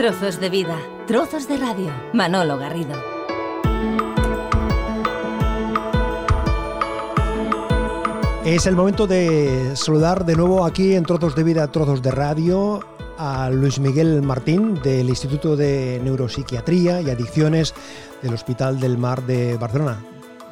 Trozos de vida, trozos de radio. Manolo Garrido. Es el momento de saludar de nuevo aquí en Trozos de Vida, Trozos de Radio a Luis Miguel Martín del Instituto de Neuropsiquiatría y Adicciones del Hospital del Mar de Barcelona.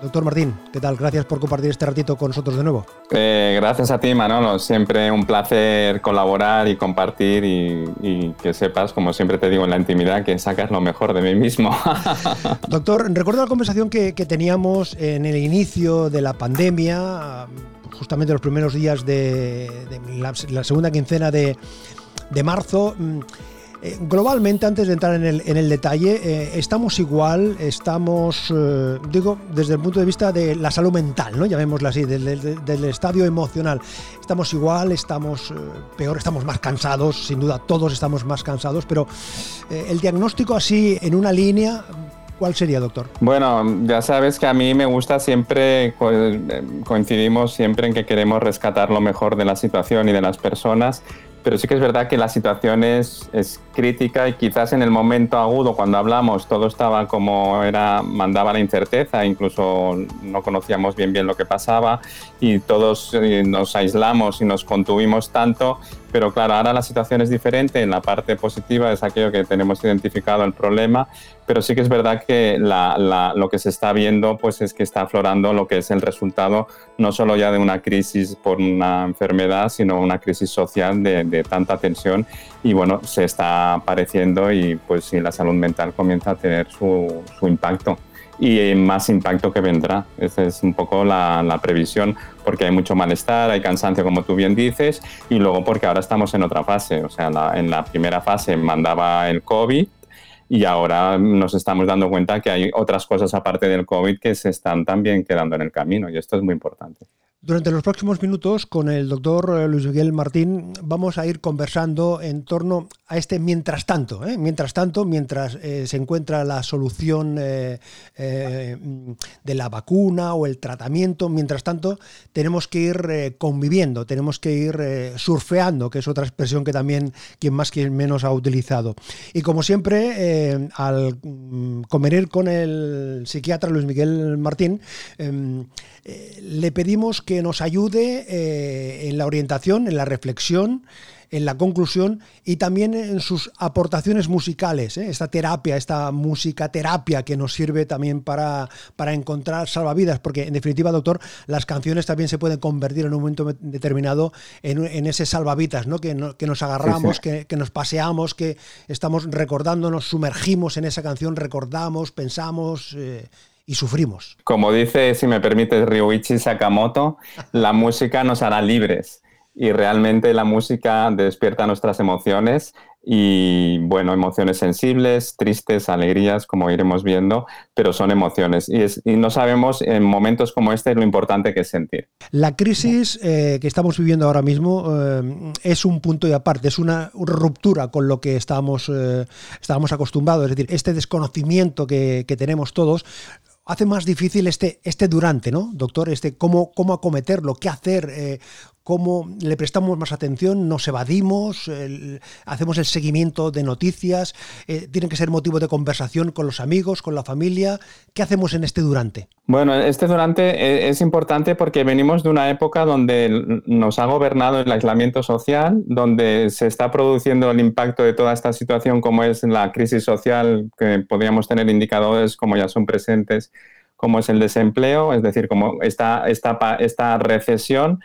Doctor Martín, ¿qué tal? Gracias por compartir este ratito con nosotros de nuevo. Eh, gracias a ti, Manolo. Siempre un placer colaborar y compartir y, que sepas, como siempre te digo en la intimidad, que sacas lo mejor de mí mismo. Doctor, recuerdo la conversación que, teníamos en el inicio de la pandemia, justamente los primeros días de, la, segunda quincena de, de marzo. Eh, globalmente, antes de entrar en el, detalle, eh, estamos igual, estamos, eh, digo, desde el punto de vista de la salud mental, ¿no? llamémosla así, del, estadio emocional. Estamos igual, estamos peor, estamos más cansados, sin duda todos estamos más cansados, pero el diagnóstico así, en una línea, ¿Cuál sería, doctor? Bueno, ya sabes que a mí me gusta siempre, coincidimos siempre en que queremos rescatar lo mejor de la situación y de las personas pero sí que es verdad que la situación es, crítica y quizás en el momento agudo, cuando hablamos, todo estaba como era, mandaba la incerteza, incluso no conocíamos bien bien lo que pasaba y todos eh, nos aislamos y nos contuvimos tanto pero claro, ahora la situación es diferente. En la parte positiva es aquello que tenemos identificado el problema, pero sí que es verdad que lo que se está viendo pues es que está aflorando lo que es el resultado no solo ya de una crisis por una enfermedad, sino una crisis social de, tanta tensión. Y bueno, se está apareciendo y pues sí, la salud mental comienza a tener su, su impacto y más impacto que vendrá. Esa es un poco la, previsión, porque hay mucho malestar, hay cansancio, como tú bien dices, y luego porque ahora estamos en otra fase. O sea, en la primera fase mandaba el COVID y ahora nos estamos dando cuenta que hay otras cosas aparte del COVID que se están también quedando en el camino, y esto es muy importante. Durante los próximos minutos, con el doctor eh, Luis Miguel Martín, vamos a ir conversando en torno a este mientras tanto. ¿eh? Mientras tanto, mientras eh, se encuentra la solución de la vacuna o el tratamiento, mientras tanto, tenemos que ir conviviendo, tenemos que ir surfeando, que es otra expresión que también quien más, quien menos ha utilizado. Y como siempre, al mm, convenir con el psiquiatra Luis Miguel Martín, em, le pedimos que nos ayude eh, en la orientación, en la reflexión, en la conclusión y también en sus aportaciones musicales, ¿eh? esta terapia, esta música terapia que nos sirve también para, para encontrar salvavidas, porque en definitiva, doctor, las canciones también se pueden convertir en un momento determinado en, ese salvavidas, ¿no? Que, que nos agarramos, Que, nos paseamos, que estamos recordando, nos sumergimos en esa canción, recordamos, pensamos. Eh, y sufrimos. Como dice, si me permite, Ryuichi Sakamoto, la música nos hará libres y realmente la música despierta nuestras emociones y bueno, emociones sensibles, tristes, alegrías, como iremos viendo, pero son emociones y, no sabemos en momentos como este lo importante que es sentir. La crisis eh, que estamos viviendo ahora mismo eh, es un punto y aparte, es una ruptura con lo que estábamos, eh, estábamos acostumbrados, es decir, este desconocimiento que, que tenemos todos hace más difícil este, este durante, ¿no, doctor? Este cómo, cómo acometerlo, qué hacer, eh, cómo le prestamos más atención, nos evadimos, hacemos el seguimiento de noticias, eh, tienen que ser motivo de conversación con los amigos, con la familia. ¿Qué hacemos en este durante? Bueno, este durante eh, es importante porque venimos de una época donde nos ha gobernado el aislamiento social, donde se está produciendo el impacto de toda esta situación como es la crisis social, que podríamos tener indicadores como ya son presentes como es el desempleo, es decir, como esta, esta, esta recesión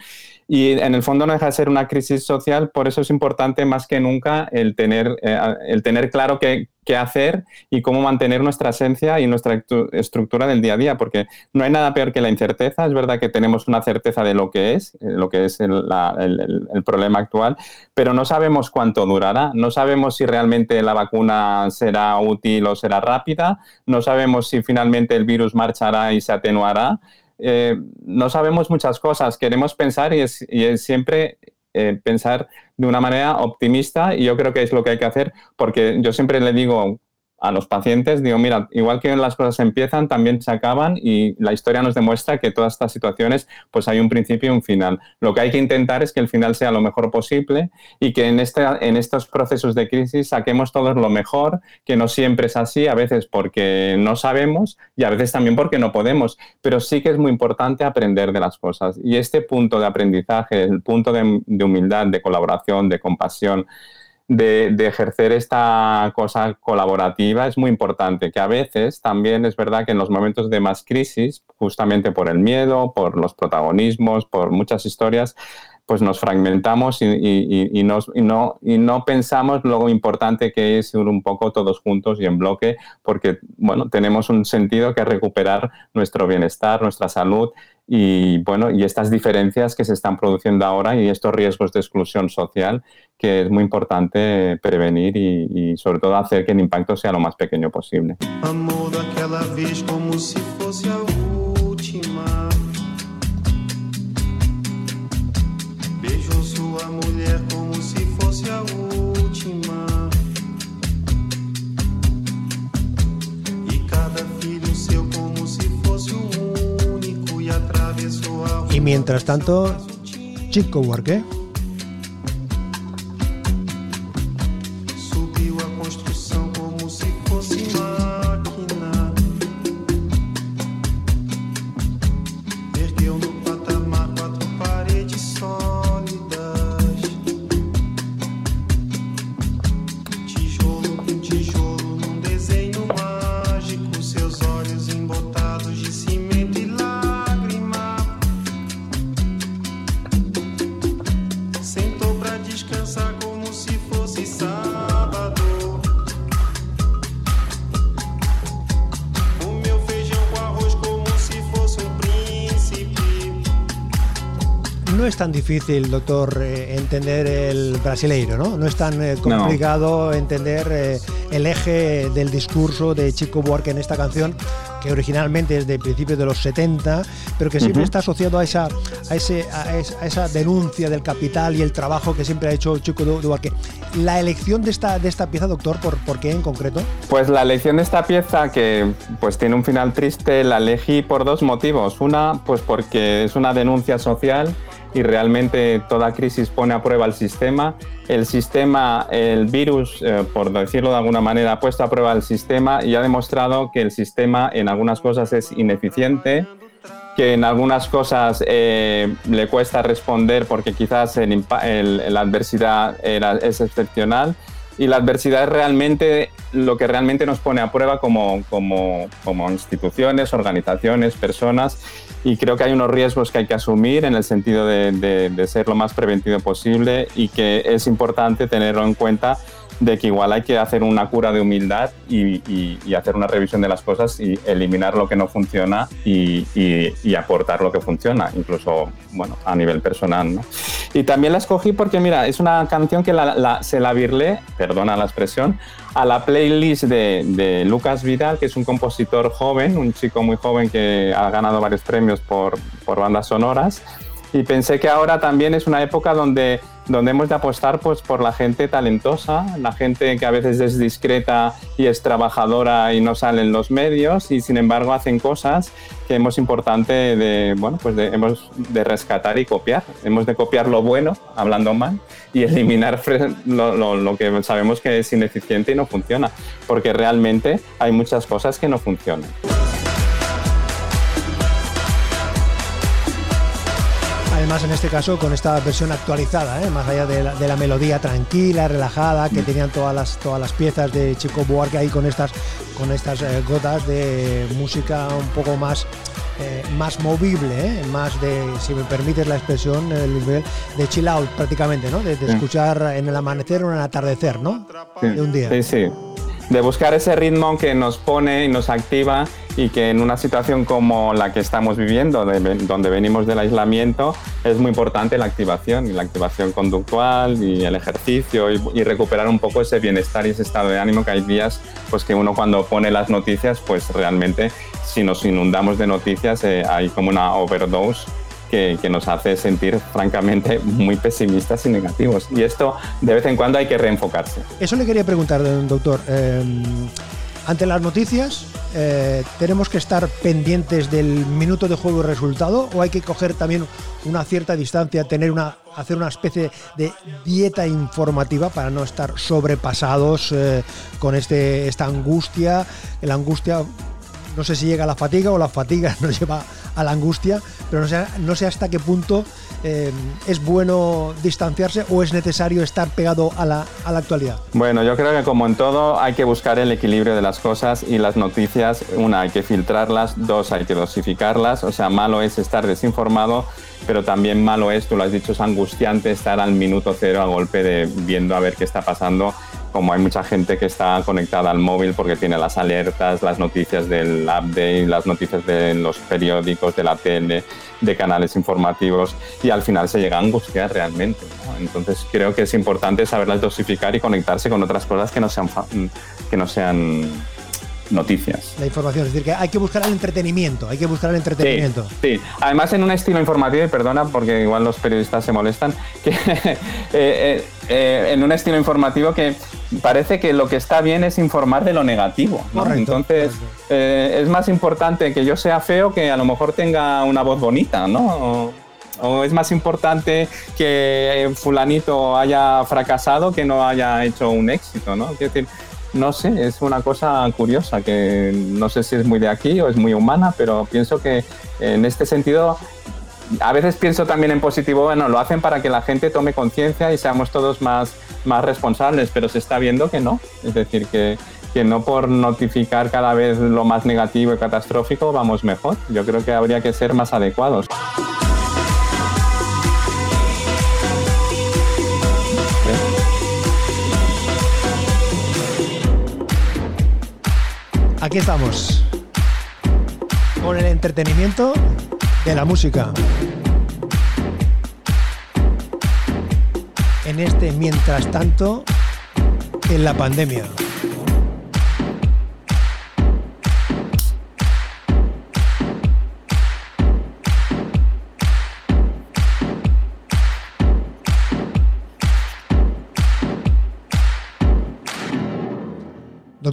y en el fondo no deja de ser una crisis social, por eso es importante más que nunca el tener, eh, el tener claro qué, qué, hacer y cómo mantener nuestra esencia y nuestra estructura del día a día, porque no hay nada peor que la incerteza. Es verdad que tenemos una certeza de lo que es, eh, lo que es el, el, el problema actual, pero no sabemos cuánto durará, no sabemos si realmente la vacuna será útil o será rápida, no sabemos si finalmente el virus marchará y se atenuará. Eh, no sabemos muchas cosas, queremos pensar y es, siempre eh, pensar de una manera optimista y yo creo que es lo que hay que hacer porque yo siempre le digo a los pacientes, digo, mira, igual que las cosas empiezan, también se acaban y la historia nos demuestra que todas estas situaciones, pues hay un principio y un final. Lo que hay que intentar es que el final sea lo mejor posible y que en, este, en estos procesos de crisis saquemos todos lo mejor, que no siempre es así, a veces porque no sabemos y a veces también porque no podemos, pero sí que es muy importante aprender de las cosas. Y este punto de aprendizaje, el punto de, de humildad, de colaboración, de compasión, de, ejercer esta cosa colaborativa es muy importante, que a veces también es verdad que en los momentos de más crisis, justamente por el miedo, por los protagonismos, por muchas historias, pues nos fragmentamos y, no, pensamos lo importante que es un poco todos juntos y en bloque, porque bueno, tenemos un sentido que recuperar nuestro bienestar, nuestra salud y bueno, y estas diferencias que se están produciendo ahora y estos riesgos de exclusión social que es muy importante prevenir y, sobre todo hacer que el impacto sea lo más pequeño posible. Y mientras tanto, Chico Huarque. tan difícil, doctor, eh, entender el brasileiro, ¿no? No es tan eh, complicado entender eh, el eje del discurso de Chico Buarque en esta canción, que originalmente es de principios de los 70, pero que siempre está asociado a esa, a, ese, a, esa denuncia del capital y el trabajo que siempre ha hecho Chico Buarque. La elección de esta, de esta pieza, doctor, ¿por, ¿por qué en concreto? Pues la elección de esta pieza, que pues tiene un final triste, la elegí por dos motivos. Una, pues porque es una denuncia social y realmente toda crisis pone a prueba el sistema. El sistema, el virus, eh, por decirlo de alguna manera, ha puesto a prueba el sistema y ha demostrado que el sistema en algunas cosas es ineficiente, que en algunas cosas eh, le cuesta responder porque quizás la adversidad era, es excepcional y la adversidad es realmente lo que realmente nos pone a prueba como, como, como, instituciones, organizaciones, personas y creo que hay unos riesgos que hay que asumir en el sentido de, de, ser lo más preventivo posible y que es importante tenerlo en cuenta de que igual hay que hacer una cura de humildad y, hacer una revisión de las cosas y eliminar lo que no funciona y, aportar lo que funciona, incluso bueno, a nivel personal. Y también la escogí porque, mira, es una canción que se la virlé, perdona la expresión, a la playlist de, Lucas Vidal, que es un compositor joven, un chico muy joven que ha ganado varios premios por bandas sonoras y pensé que ahora también es una época donde, donde hemos de apostar pues, por la gente talentosa, la gente que a veces es discreta y es trabajadora y no sale en los medios y sin embargo hacen cosas que hemos importante de, bueno, pues de, hemos de rescatar y copiar. Hemos de copiar lo bueno, hablando mal, y eliminar lo, lo, lo que sabemos que es ineficiente y no funciona, porque realmente hay muchas cosas que no funcionan. Además en este caso con esta versión actualizada, ¿eh? más allá de la, melodía tranquila, relajada que tenían todas las, todas las piezas de Chico Buarque ahí con estas, con estas eh, gotas de música un poco más, eh, más movible, más de, si me permites la expresión, de chill out prácticamente, ¿no? de, escuchar en el amanecer o en el atardecer, ¿no? De un día. Sí, sí. De buscar ese ritmo que nos pone y nos activa y que en una situación como la que estamos viviendo, donde venimos del aislamiento, es muy importante la activación y la activación conductual y el ejercicio y, recuperar un poco ese bienestar y ese estado de ánimo que hay días pues que uno cuando pone las noticias pues realmente si nos inundamos de noticias eh, hay como una overdose que, nos hace sentir francamente muy pesimistas y negativos. Y esto de vez en cuando hay que reenfocarse. Eso le quería preguntar, doctor. Eh, ante las noticias, eh, ¿tenemos que estar pendientes del minuto de juego y resultado? ¿O hay que coger también una cierta distancia, tener una, hacer una especie de dieta informativa para no estar sobrepasados eh, con este, esta angustia? La angustia no sé si llega a la fatiga o la fatiga nos lleva a la angustia, pero no sé, no sé hasta qué punto eh, es bueno distanciarse o es necesario estar pegado a la, a la actualidad. Bueno, yo creo que como en todo hay que buscar el equilibrio de las cosas y las noticias, una, hay que filtrarlas, dos, hay que dosificarlas, o sea, malo es estar desinformado, pero también malo es, tú lo has dicho, es angustiante estar al minuto cero a golpe de viendo a ver qué está pasando como hay mucha gente que está conectada al móvil porque tiene las alertas, las noticias del update, las noticias de los periódicos, de la tele, de canales informativos y al final se llega a angustiar realmente. Entonces creo que es importante saberlas dosificar y conectarse con otras cosas que no sean, que no sean noticias. La información, es decir, que hay que buscar el entretenimiento, hay que buscar el entretenimiento. Sí, además en un estilo informativo, y perdona porque igual los periodistas se molestan, que eh, eh, eh, en un estilo informativo que parece que lo que está bien es informar de lo negativo. Entonces es más importante que yo sea feo que a lo mejor tenga una voz bonita, ¿no? O, es más importante que fulanito haya fracasado que no haya hecho un éxito, ¿no? decir, no sé, es una cosa curiosa que no sé si es muy de aquí o es muy humana, pero pienso que en este sentido a veces pienso también en positivo, bueno, lo hacen para que la gente tome conciencia y seamos todos más, más responsables, pero se está viendo que no. Es decir, que, que no por notificar cada vez lo más negativo y catastrófico vamos mejor. Yo creo que habría que ser más adecuados. Aquí estamos. Con el entretenimiento de la música. En este mientras tanto, en la pandemia.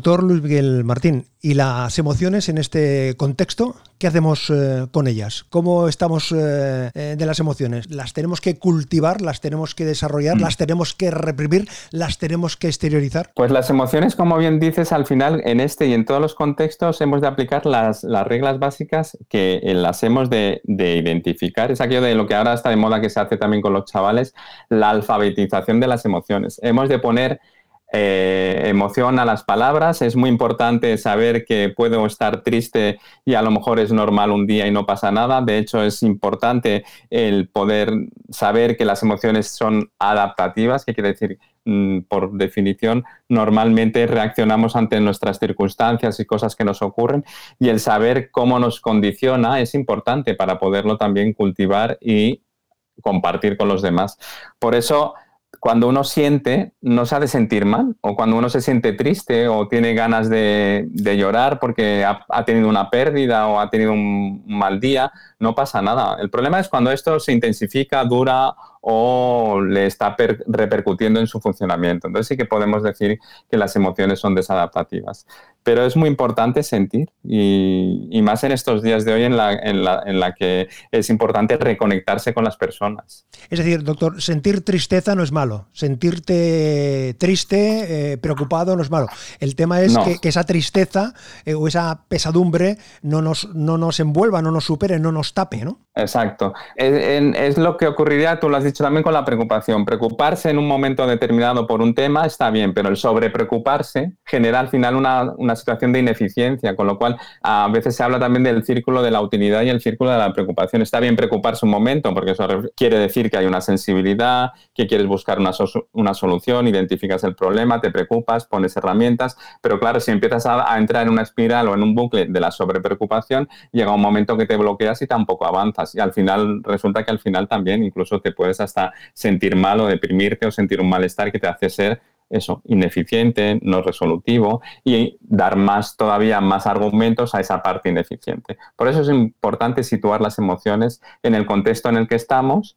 Doctor Luis Miguel Martín, ¿y las emociones en este contexto? ¿Qué hacemos eh, con ellas? ¿Cómo estamos eh, eh, de las emociones? ¿Las tenemos que cultivar? ¿Las tenemos que desarrollar? Mm. ¿Las tenemos que reprimir? ¿Las tenemos que exteriorizar? Pues las emociones, como bien dices, al final en este y en todos los contextos hemos de aplicar las, las reglas básicas que las hemos de, de identificar. Es aquello de lo que ahora está de moda que se hace también con los chavales, la alfabetización de las emociones. Hemos de poner eh, emoción a las palabras. Es muy importante saber que puedo estar triste y a lo mejor es normal un día y no pasa nada. De hecho, es importante el poder saber que las emociones son adaptativas, que quiere decir, mm, por definición, normalmente reaccionamos ante nuestras circunstancias y cosas que nos ocurren y el saber cómo nos condiciona es importante para poderlo también cultivar y compartir con los demás. Por eso, cuando uno siente, no se ha de sentir mal, o cuando uno se siente triste o tiene ganas de, llorar porque ha, tenido una pérdida o ha tenido un mal día, no pasa nada. El problema es cuando esto se intensifica, dura o le está repercutiendo en su funcionamiento. Entonces sí que podemos decir que las emociones son desadaptativas. Pero es muy importante sentir y, más en estos días de hoy en la, en, la, en la, que es importante reconectarse con las personas. Es decir, doctor, sentir tristeza no es malo. Sentirte triste, eh, preocupado no es malo. El tema es que, esa tristeza eh, o esa pesadumbre no nos, no nos envuelva, no nos supere, no nos tape, ¿no? Exacto. Es, lo que ocurriría, tú lo has dicho también con la preocupación. Preocuparse en un momento determinado por un tema está bien, pero el sobrepreocuparse genera al final una, una, situación de ineficiencia, con lo cual a veces se habla también del círculo de la utilidad y el círculo de la preocupación. Está bien preocuparse un momento, porque eso quiere decir que hay una sensibilidad, que quieres buscar una, una solución, identificas el problema, te preocupas, pones herramientas, pero claro, si empiezas a, a entrar en una espiral o en un bucle de la sobrepreocupación, llega un momento que te bloqueas y tampoco avanzas. Y al final resulta que al final también incluso te puedes hasta sentir mal o deprimirte o sentir un malestar que te hace ser eso, ineficiente, no resolutivo y dar más todavía más argumentos a esa parte ineficiente. Por eso es importante situar las emociones en el contexto en el que estamos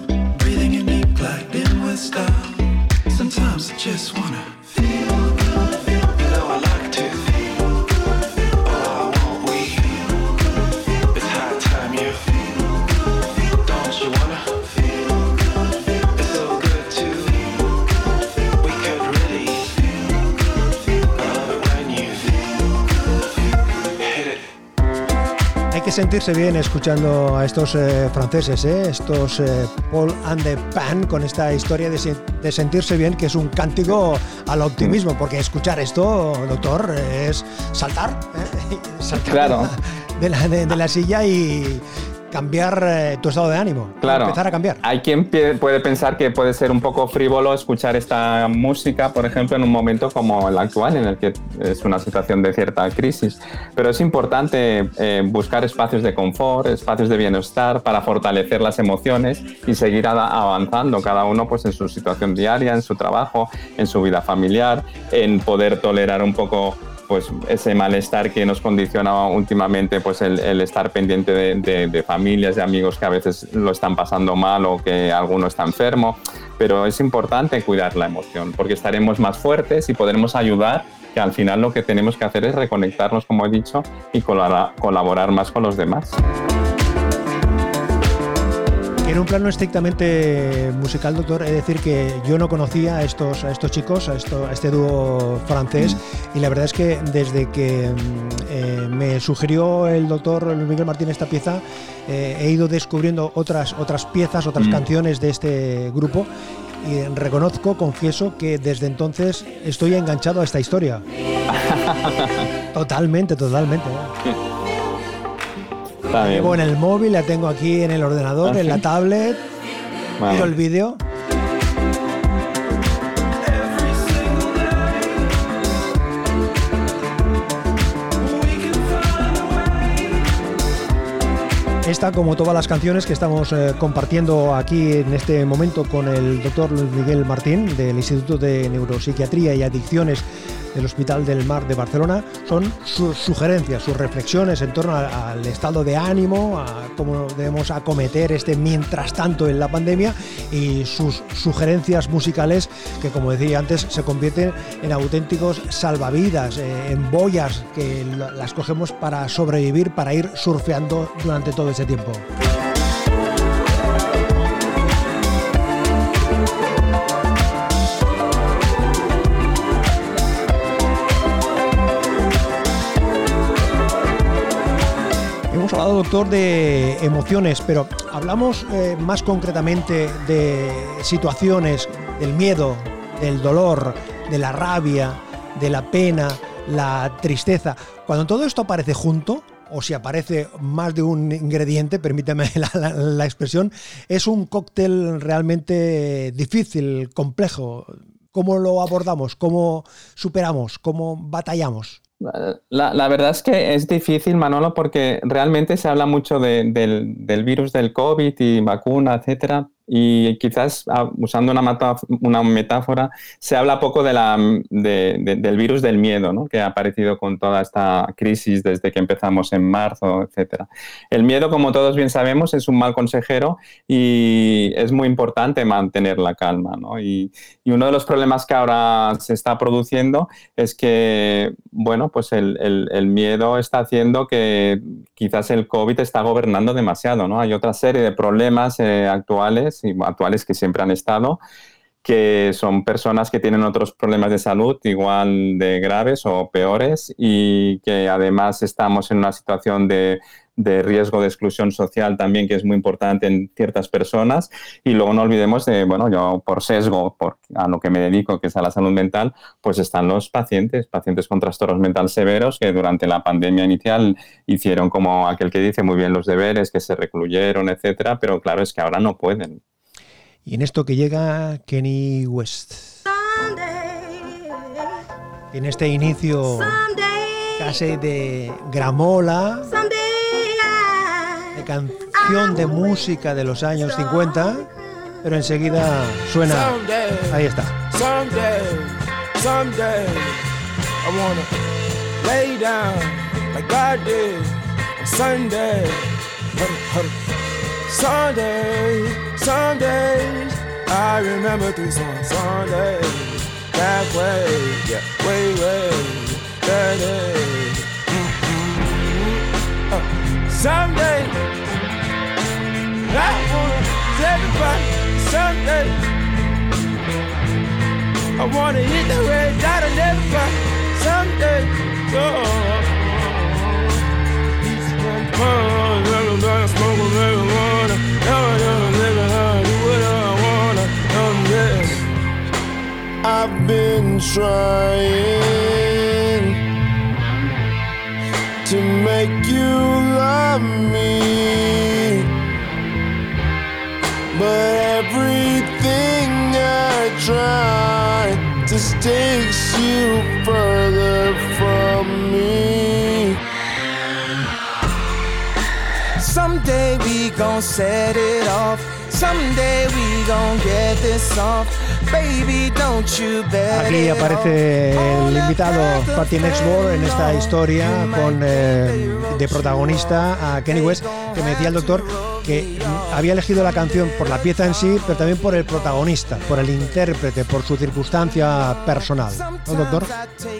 Sometimes I just wanna sentirse bien escuchando a estos eh, franceses, ¿eh? estos eh, Paul and the Pan, con esta historia de, sentirse bien, que es un cántico al optimismo, porque escuchar esto, doctor, es saltar, saltar claro. de, la, de la silla y cambiar eh, tu estado de ánimo. Claro. Empezar a cambiar. Hay quien puede pensar que puede ser un poco frívolo escuchar esta música, por ejemplo, en un momento como el actual, en el que es una situación de cierta crisis. Pero es importante eh, buscar espacios de confort, espacios de bienestar para fortalecer las emociones y seguir avanzando, cada uno pues en su situación diaria, en su trabajo, en su vida familiar, en poder tolerar un poco pues ese malestar que nos condiciona últimamente pues el, estar pendiente de, familias, de amigos que a veces lo están pasando mal o que alguno está enfermo, pero es importante cuidar la emoción porque estaremos más fuertes y podremos ayudar que al final lo que tenemos que hacer es reconectarnos, como he dicho, y colaborar más con los demás. En un plano estrictamente musical, doctor, es decir que yo no conocía a estos, a estos chicos, a, este dúo francés, y la verdad es que desde que mm, eh, me sugirió el doctor Luis Miguel Martín esta pieza, eh, he ido descubriendo otras, otras piezas, otras mm. canciones de este grupo, y reconozco, confieso que desde entonces estoy enganchado a esta historia. totalmente, totalmente. La llevo en el móvil, la tengo aquí en el ordenador, ¿Ah, en la tablet. Miro el vídeo. Esta, como todas las canciones que estamos eh, compartiendo aquí en este momento con el doctor Luis Miguel Martín del Instituto de Neuropsiquiatría y Adicciones del Hospital del Mar de Barcelona son sus sugerencias, sus reflexiones en torno al estado de ánimo, a cómo debemos acometer este mientras tanto en la pandemia y sus sugerencias musicales que como decía antes se convierten en auténticos salvavidas, eh, en boyas que las cogemos para sobrevivir, para ir surfeando durante todo ese tiempo. De emociones, pero hablamos eh, más concretamente de situaciones, del miedo, del dolor, de la rabia, de la pena, la tristeza. Cuando todo esto aparece junto, o si aparece más de un ingrediente, permíteme la expresión, es un cóctel realmente difícil, complejo. ¿Cómo lo abordamos? ¿Cómo superamos? ¿Cómo batallamos? La, verdad es que es difícil, Manolo, porque realmente se habla mucho del, del, virus del COVID y vacuna, etcétera, y quizás ah, usando una, una metáfora, se habla poco de la, del virus del miedo, ¿no? que ha aparecido con toda esta crisis desde que empezamos en marzo, etc. El miedo, como todos bien sabemos, es un mal consejero y es muy importante mantener la calma. ¿no? Y, y, uno de los problemas que ahora se está produciendo es que, bueno, pues el, el, el miedo está haciendo que quizás el COVID está gobernando demasiado. ¿no? Hay otra serie de problemas eh, actuales actuales que siempre han estado, que son personas que tienen otros problemas de salud igual de graves o peores y que además estamos en una situación de, de riesgo de exclusión social también que es muy importante en ciertas personas. Y luego no olvidemos de, bueno, yo por sesgo, por, a lo que me dedico, que es a la salud mental, pues están los pacientes, pacientes con trastornos mentales severos que durante la pandemia inicial hicieron como aquel que dice muy bien los deberes, que se recluyeron, etcétera, pero claro, es que ahora no pueden y en esto que llega Kenny West. En este inicio casi de gramola, de canción de música de los años 50, pero enseguida suena. Ahí está. Lay down like did on Sunday. Sunday, Sundays, I remember three songs. Sunday, that way, yeah, way, way, that day. Mm-hmm. Uh, someday, I wanna everybody someday. I wanna hit the red dot and everybody someday. So, gon' set it off. Someday we gon' get this off. Baby, don't you bet Aquí aparece el invitado Patty Nextboard en esta historia con eh, de protagonista a Kenny West, que me decía el doctor que había elegido la canción por la pieza en sí, pero también por el protagonista, por el intérprete, por su circunstancia personal. ¿No, doctor?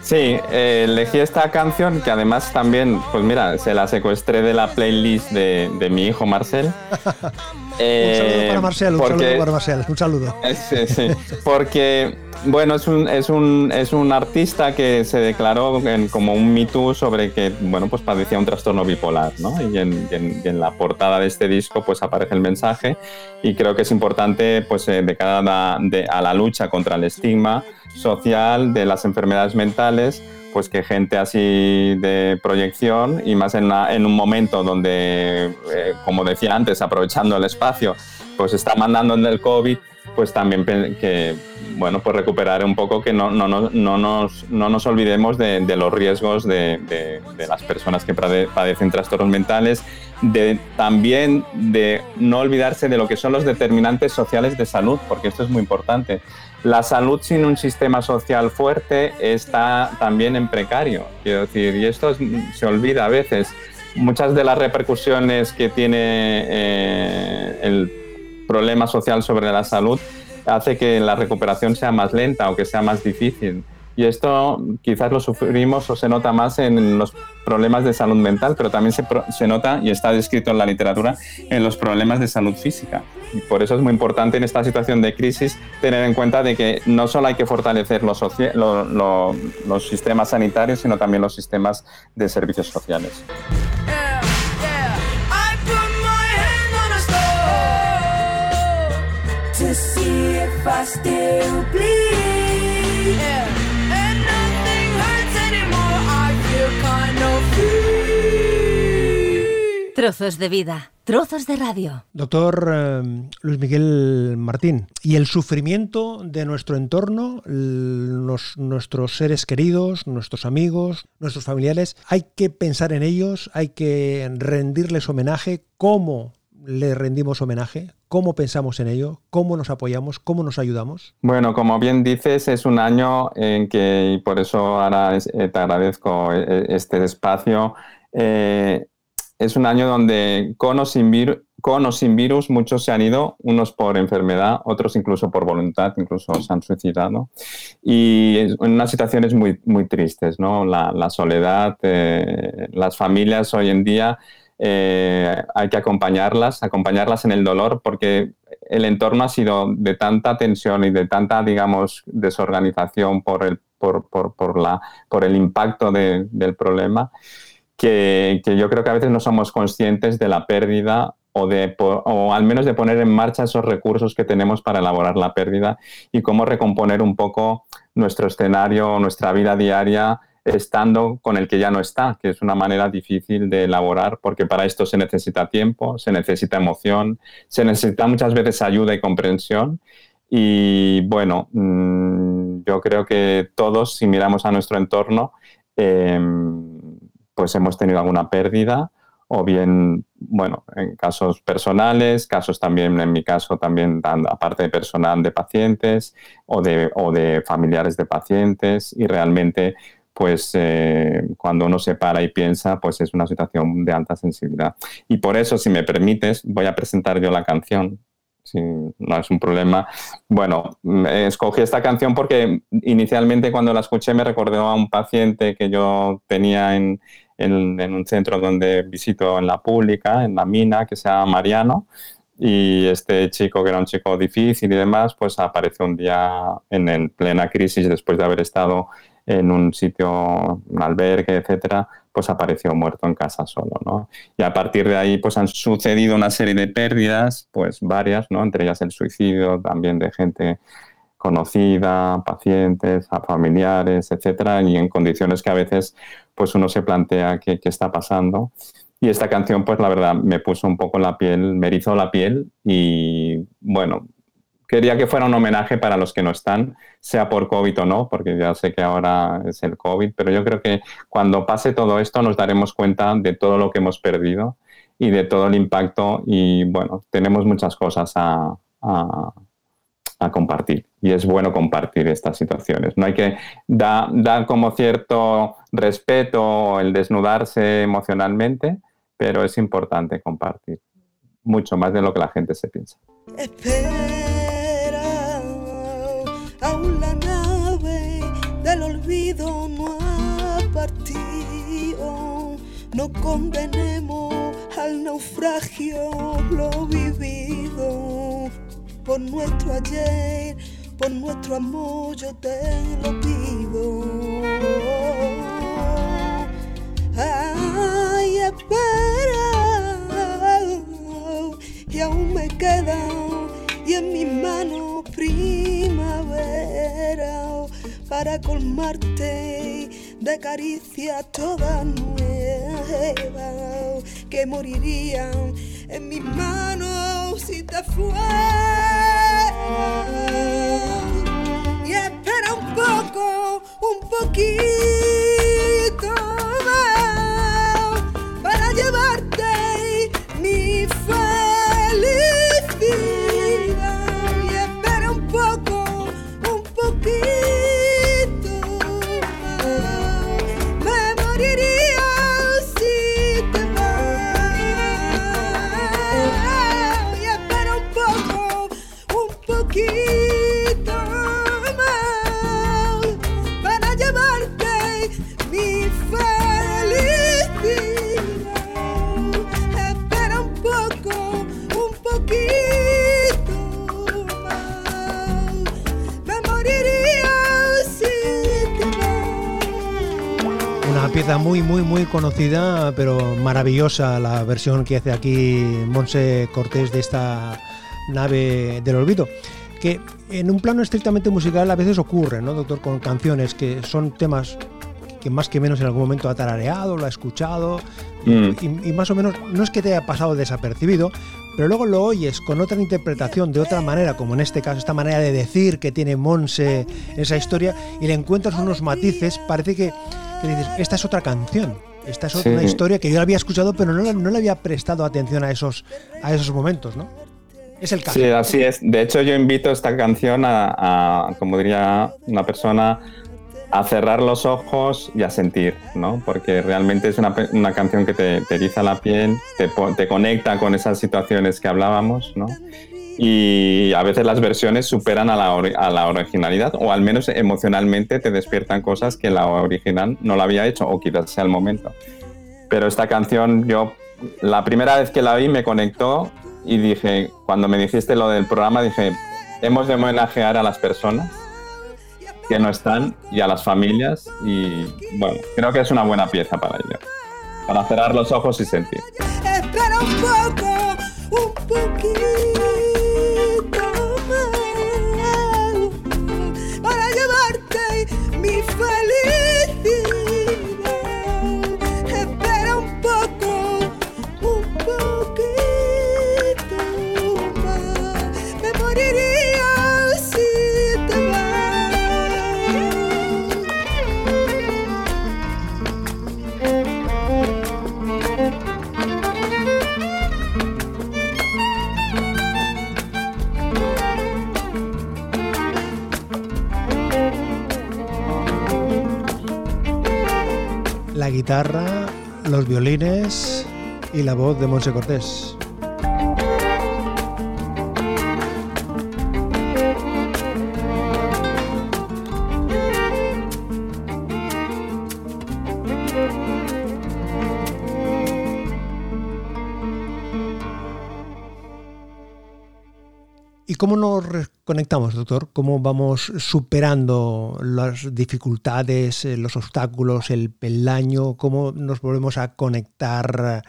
Sí, eh, elegí esta canción que además también, pues mira, se la secuestré de la playlist de, de mi hijo Marcel. un saludo para Marcel, un saludo para Marcel, un saludo. Sí, sí, porque bueno, es un, es un, es un artista que se declaró como un Me sobre que, bueno, pues padecía un trastorno bipolar, ¿no? Y en, en, la portada de este disco pues aparece el mensaje y creo que es importante pues eh, de cara a la lucha contra el estigma social de las enfermedades mentales pues que gente así de proyección y más en, un momento donde, eh, como decía antes, aprovechando el espacio, pues está mandando en el COVID, pues también que, bueno, pues recuperar un poco que no, no, no, no, nos, no nos olvidemos de, los riesgos de, de, de, las personas que padecen trastornos mentales, de también de no olvidarse de lo que son los determinantes sociales de salud, porque esto es muy importante. La salud sin un sistema social fuerte está también en precario, quiero decir, y esto se olvida a veces. Muchas de las repercusiones que tiene eh, el problema social sobre la salud hace que la recuperación sea más lenta o que sea más difícil. Y esto quizás lo sufrimos o se nota más en los problemas de salud mental, pero también se, se, nota y está descrito en la literatura en los problemas de salud física. Y por eso es muy importante en esta situación de crisis tener en cuenta de que no solo hay que fortalecer los, lo, lo, los sistemas sanitarios, sino también los sistemas de servicios sociales. Trozos de vida, trozos de radio. Doctor eh, Luis Miguel Martín, ¿y el sufrimiento de nuestro entorno, los, nuestros seres queridos, nuestros amigos, nuestros familiares, hay que pensar en ellos, hay que rendirles homenaje? ¿Cómo le rendimos homenaje? ¿Cómo pensamos en ello? ¿Cómo nos apoyamos? ¿Cómo nos ayudamos? Bueno, como bien dices, es un año en que, y por eso ahora eh, te agradezco eh, este espacio, eh, es un año donde con o, sin virus, muchos se han ido, unos por enfermedad, otros incluso por voluntad, incluso se han suicidado. Y en unas situaciones muy, muy tristes, ¿no? La, soledad, eh, las familias hoy en día eh, hay que acompañarlas, acompañarlas en el dolor, porque el entorno ha sido de tanta tensión y de tanta, digamos, desorganización por el, por, por, por la, por el impacto de, del problema que, yo creo que a veces no somos conscientes de la pérdida o, de, o al menos de poner en marcha esos recursos que tenemos para elaborar la pérdida y cómo recomponer un poco nuestro escenario, nuestra vida diaria estando con el que ya no está, que es una manera difícil de elaborar, porque para esto se necesita tiempo, se necesita emoción, se necesita muchas veces ayuda y comprensión. Y bueno, mm, yo creo que todos, si miramos a nuestro entorno, em, pues hemos tenido alguna pérdida o bien, bueno, en casos personales, casos también, en mi caso, también aparte de personal de pacientes o de, o de familiares de pacientes y realmente pues eh, cuando uno se para y piensa, pues es una situación de alta sensibilidad. Y por eso, si me permites, voy a presentar yo la canción, si no es un problema. Bueno, escogí esta canción porque inicialmente cuando la escuché me recordó a un paciente que yo tenía en, en, un centro donde visito en la pública, en la mina, que se llama Mariano. Y este chico, que era un chico difícil y demás, pues apareció un día en, en plena crisis después de haber estado en un sitio, un albergue, etcétera, pues apareció muerto en casa solo, ¿no? Y a partir de ahí, pues han sucedido una serie de pérdidas, pues varias, ¿no? Entre ellas el suicidio también de gente conocida, pacientes, familiares, etcétera, y en condiciones que a veces, pues uno se plantea qué, qué está pasando. Y esta canción, pues la verdad, me puso un poco la piel, me erizó la piel y, bueno, quería que fuera un homenaje para los que no están, sea por COVID o no, porque ya sé que ahora es el COVID, pero yo creo que cuando pase todo esto nos daremos cuenta de todo lo que hemos perdido y de todo el impacto y bueno, tenemos muchas cosas a, compartir y es bueno compartir estas situaciones. No hay que dar como cierto respeto el desnudarse emocionalmente, pero es importante compartir mucho más de lo que la gente se piensa. Aún la nave del olvido no ha partido. No condenemos al naufragio lo vivido. Por nuestro ayer, por nuestro amor, yo te lo pido. Ay, espera, y aún me quedan y en mis manos primavera para colmarte de caricia toda nueva que morirían en mis manos si te fue y espera un poco un poquito muy, muy, muy conocida, pero maravillosa la versión que hace aquí Monse Cortés de esta nave del olvido. Que en un plano estrictamente musical a veces ocurre, ¿no, doctor? Con canciones que son temas que más que menos en algún momento ha tarareado, lo ha escuchado, mm. y, más o menos no es que te haya pasado desapercibido, pero luego lo oyes con otra interpretación, de otra manera, como en este caso, esta manera de decir que tiene Monse esa historia, y le encuentras unos matices, parece que dices, esta es otra canción. Esta es otra historia que yo la había escuchado, pero no, no le había prestado atención a esos, a esos momentos, ¿no? Es el caso. Sí, así es. De hecho, yo invito esta canción a, como diría una persona, a cerrar los ojos y a sentir, ¿no? Porque realmente es una, una canción que te, te, eriza la piel, te, te, conecta con esas situaciones que hablábamos, ¿no? y a veces las versiones superan a la, a la, originalidad o al menos emocionalmente te despiertan cosas que la original no la había hecho o quizás sea el momento. Pero esta canción yo la primera vez que la vi me conectó y dije, cuando me dijiste lo del programa, dije, hemos de homenajear a las personas que no están y a las familias y bueno, creo que es una buena pieza para ello, para cerrar los ojos y sentir. Guitarra, los violines y la voz de Monse Cortés. ¿Y cómo nos conectamos, doctor? ¿Cómo vamos superando las dificultades, eh, los obstáculos, el peldaño? ¿Cómo nos volvemos a conectar,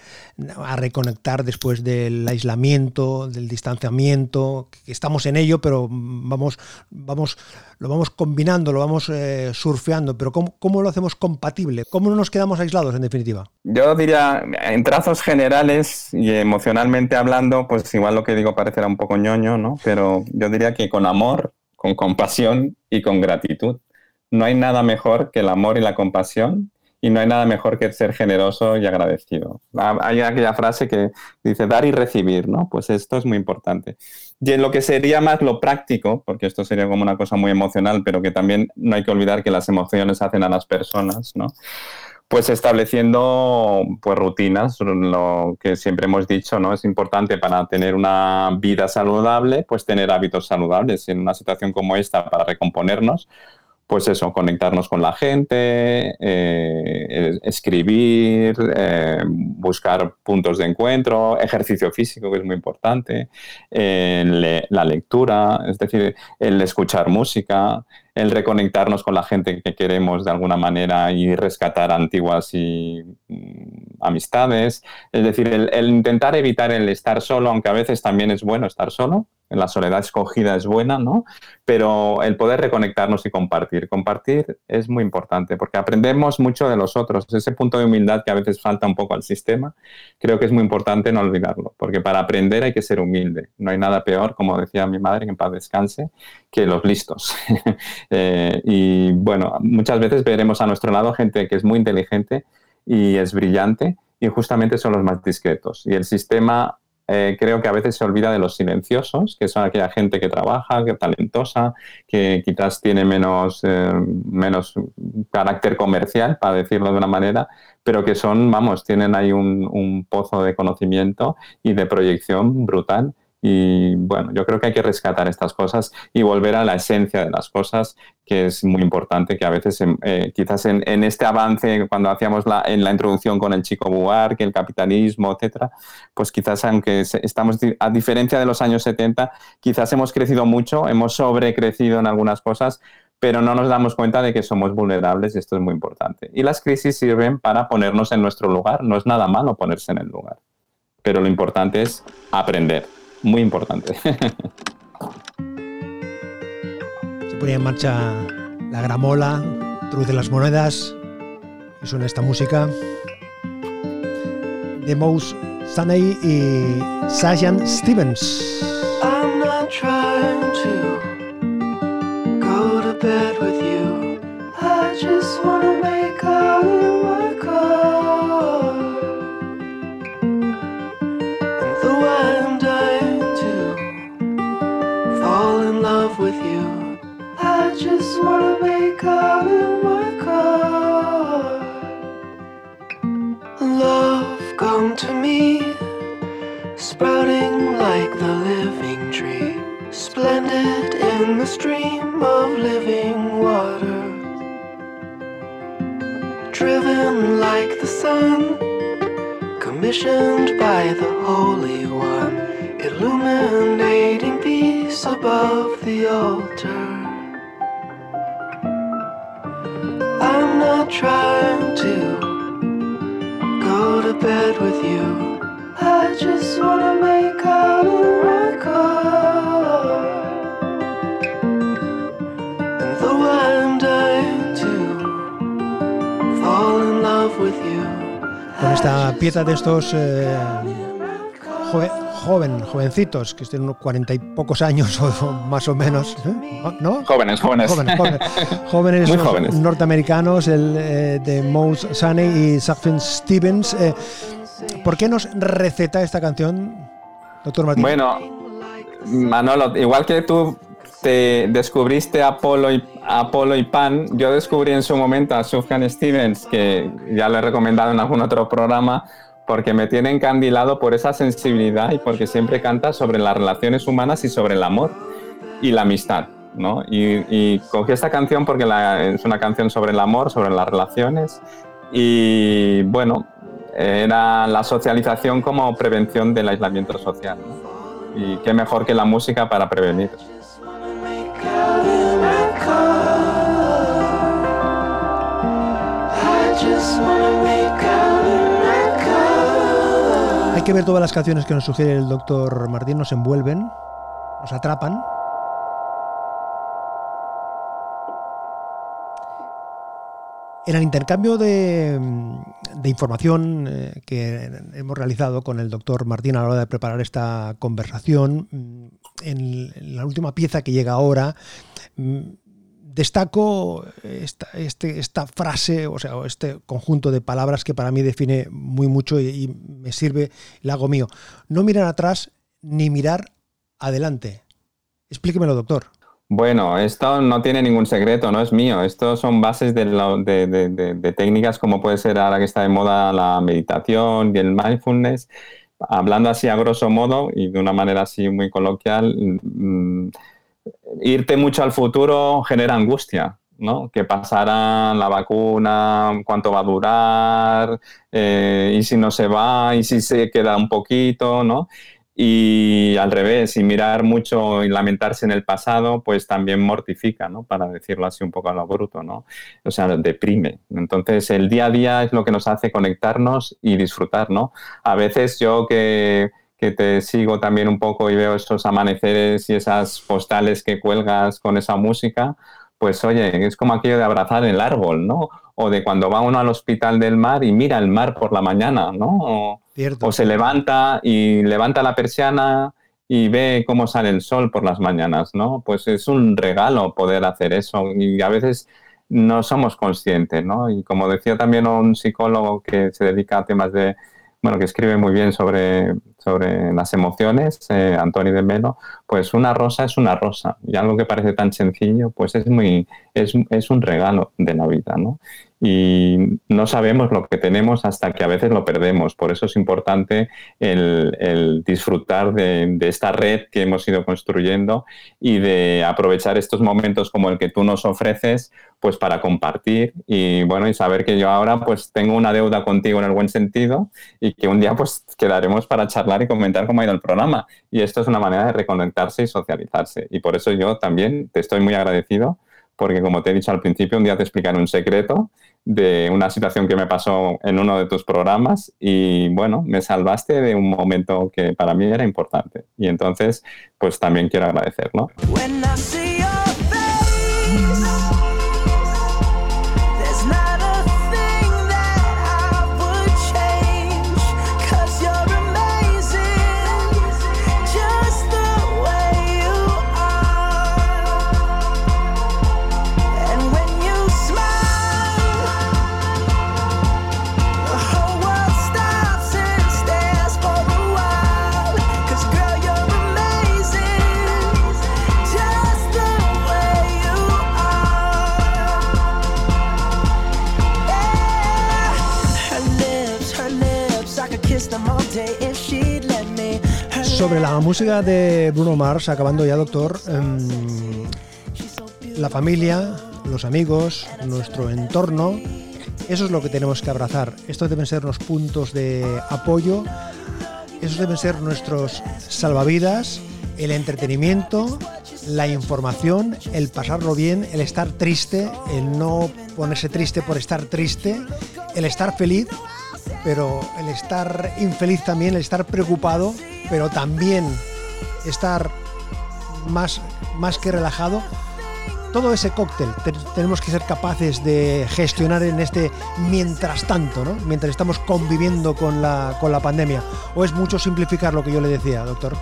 a reconectar después del aislamiento, del distanciamiento? Estamos en ello, pero vamos, vamos, lo vamos combinando, lo vamos eh, surfeando. Pero ¿cómo, ¿cómo lo hacemos compatible? ¿Cómo no nos quedamos aislados, en definitiva? Yo diría, en trazos generales y emocionalmente hablando, pues igual lo que digo parecerá un poco ñoño, ¿no? Pero yo diría que con amor, con compasión y con gratitud. No hay nada mejor que el amor y la compasión y no hay nada mejor que ser generoso y agradecido. Hay aquella frase que dice dar y recibir, ¿no? Pues esto es muy importante. Y en lo que sería más lo práctico, porque esto sería como una cosa muy emocional, pero que también no hay que olvidar que las emociones hacen a las personas, ¿no? Pues estableciendo pues rutinas, lo que siempre hemos dicho, ¿no? Es importante para tener una vida saludable, pues tener hábitos saludables. En una situación como esta, para recomponernos, pues eso, conectarnos con la gente, eh, escribir, eh, buscar puntos de encuentro, ejercicio físico, que es muy importante, eh, la lectura, es decir, el escuchar música, el reconectarnos con la gente que queremos de alguna manera y rescatar antiguas y, mm, amistades. Es decir, el, intentar evitar el estar solo, aunque a veces también es bueno estar solo, la soledad escogida es buena, ¿no? Pero el poder reconectarnos y compartir. Compartir es muy importante porque aprendemos mucho de los otros. Ese punto de humildad que a veces falta un poco al sistema, creo que es muy importante no olvidarlo, porque para aprender hay que ser humilde. No hay nada peor, como decía mi madre, que en paz descanse, que los listos. Eh, y bueno, muchas veces veremos a nuestro lado gente que es muy inteligente y es brillante y justamente son los más discretos. Y el sistema eh, creo que a veces se olvida de los silenciosos, que son aquella gente que trabaja, que es talentosa, que quizás tiene menos, eh, menos carácter comercial, para decirlo de una manera, pero que son, vamos, tienen ahí un, un pozo de conocimiento y de proyección brutal y bueno, yo creo que hay que rescatar estas cosas y volver a la esencia de las cosas, que es muy importante, que a veces eh, quizás en, este avance, cuando hacíamos la, en la introducción con el chico que el capitalismo, etcétera, pues quizás aunque estamos, a diferencia de los años 70, quizás hemos crecido mucho, hemos sobrecrecido en algunas cosas, pero no nos damos cuenta de que somos vulnerables y esto es muy importante. Y las crisis sirven para ponernos en nuestro lugar, no es nada malo ponerse en el lugar, pero lo importante es aprender muy importante. Se ponía en marcha la gramola, truce las monedas y suena esta música de Mouse Saney y Sajan Stevens. I'm not trying to go to bed with you. I just wanna out in my car. Love, come to me, sprouting like the living tree, splendid in the stream of living water. Driven like the sun, commissioned by the Holy One, illuminating peace above the altar. Trying to go to bed with you. I just wanna make out my car. And though I'm dying to fall in love with you. Con esta pieza de estos eh, joven, jovencitos, que estén unos cuarenta y pocos años o, más o menos, ¿eh? ¿no? Jóvenes, jóvenes. Jóvenes, jóvenes, jóvenes, norteamericanos, el eh, de Mouse Sunny y Safin Stevens. Eh, ¿Por qué nos receta esta canción, doctor Martín? Bueno, Manolo, igual que tú te descubriste Apolo y, Apolo y Pan. Yo descubrí en su momento a Sufjan Stevens, que ya lo he recomendado en algún otro programa, porque me tiene encandilado por esa sensibilidad y porque siempre canta sobre las relaciones humanas y sobre el amor y la amistad. ¿no? Y, cogí esta canción porque es una canción sobre el amor, sobre las relaciones y bueno, era la socialización como prevención del aislamiento social. Y qué mejor que la música para prevenir. Hay que ver todas las canciones que nos sugiere el doctor Martín, nos envuelven, nos atrapan. En el intercambio de, información eh, que hemos realizado con el doctor Martín a la hora de preparar esta conversación, mm, en la última pieza que llega ahora, mm, destaco esta, este, esta frase, o sea, este conjunto de palabras que para mí define muy mucho y, me sirve, la hago mío. No mirar atrás ni mirar adelante. Explíquemelo, doctor. Bueno, esto no tiene ningún secreto, no es mío. Esto son bases de, técnicas como puede ser ahora que está de moda la meditación y el mindfulness. Hablando así a grosso modo y de una manera así muy coloquial, mm, irte mucho al futuro genera angustia. ¿no? Que pasará la vacuna, cuánto va a durar, eh, y si no se va, y si se queda un poquito, ¿no? Y al revés, y mirar mucho y lamentarse en el pasado, pues también mortifica, ¿no? Para decirlo así un poco a lo bruto, ¿no? O sea, deprime. Entonces, el día a día es lo que nos hace conectarnos y disfrutar, ¿no? A veces yo que, que te sigo también un poco y veo esos amaneceres y esas postales que cuelgas con esa música, pues oye, es como aquello de abrazar el árbol, ¿no? O de cuando va uno al hospital del mar y mira el mar por la mañana, ¿no? O se levanta y levanta la persiana y ve cómo sale el sol por las mañanas, ¿no? Pues es un regalo poder hacer eso y a veces no somos conscientes, ¿no? Y como decía también un psicólogo que se dedica a temas de, bueno, que escribe muy bien sobre, sobre las emociones, eh, Antonio de Melo, pues una rosa es una rosa y algo que parece tan sencillo, pues es muy, es, es un regalo de la vida, ¿no? Y no sabemos lo que tenemos hasta que a veces lo perdemos. Por eso es importante el, disfrutar de, esta red que hemos ido construyendo y de aprovechar estos momentos como el que tú nos ofreces pues para compartir y bueno y saber que yo ahora pues tengo una deuda contigo en el buen sentido y que un día pues quedaremos para charlar y comentar cómo ha ido el programa y esto es una manera de reconectarse y socializarse y por eso yo también te estoy muy agradecido porque como te he dicho al principio, un día te explicaré un secreto de una situación que me pasó en uno de tus programas y bueno, me salvaste de un momento que para mí era importante. Y entonces, pues también quiero agradecerlo. Sobre la música de Bruno Mars, acabando ya, doctor, em, la familia, los amigos, nuestro entorno, eso es lo que tenemos que abrazar. Estos deben ser los puntos de apoyo, esos deben ser nuestros salvavidas, el entretenimiento, la información, el pasarlo bien, el estar triste, el no ponerse triste por estar triste, el estar feliz, pero el estar infeliz también, el estar preocupado pero también estar más, más que relajado, todo ese cóctel tenemos que ser capaces de gestionar en este mientras tanto, ¿no? mientras estamos conviviendo con la, con la pandemia. ¿O es mucho simplificar lo que yo le decía, doctor?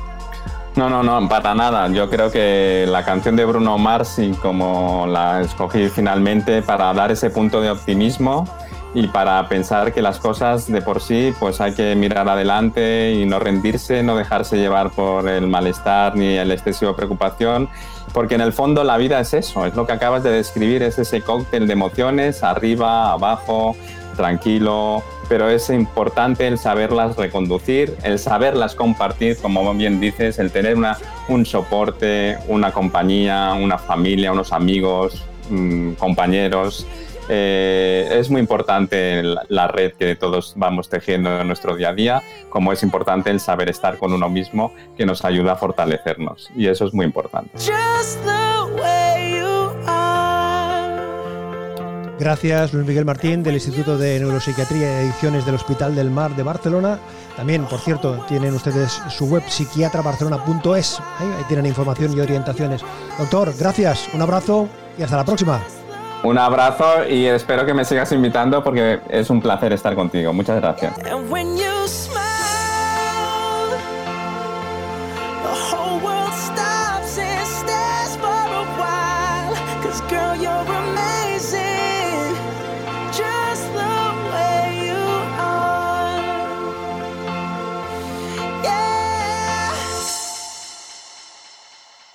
No, no, no, para nada. Yo creo que la canción de Bruno Mars, y como la escogí finalmente para dar ese punto de optimismo, y para pensar que las cosas de por sí pues hay que mirar adelante y no rendirse, no dejarse llevar por el malestar ni el excesivo preocupación, porque en el fondo la vida es eso, es lo que acabas de describir, es ese cóctel de emociones, arriba, abajo, tranquilo, pero es importante el saberlas reconducir, el saberlas compartir, como bien dices, el tener una, un soporte, una compañía, una familia, unos amigos, mmm, compañeros eh, es muy importante la red que todos vamos tejiendo en nuestro día a día, como es importante el saber estar con uno mismo que nos ayuda a fortalecernos. Y eso es muy importante. Gracias, Luis Miguel Martín, del Instituto de Neuropsiquiatría y Adicciones del Hospital del Mar de Barcelona. También, por cierto, tienen ustedes su web psiquiatrabarcelona.es. Ahí, ahí tienen información y orientaciones. Doctor, gracias, un abrazo y hasta la próxima. Un abrazo y espero que me sigas invitando porque es un placer estar contigo. Muchas gracias.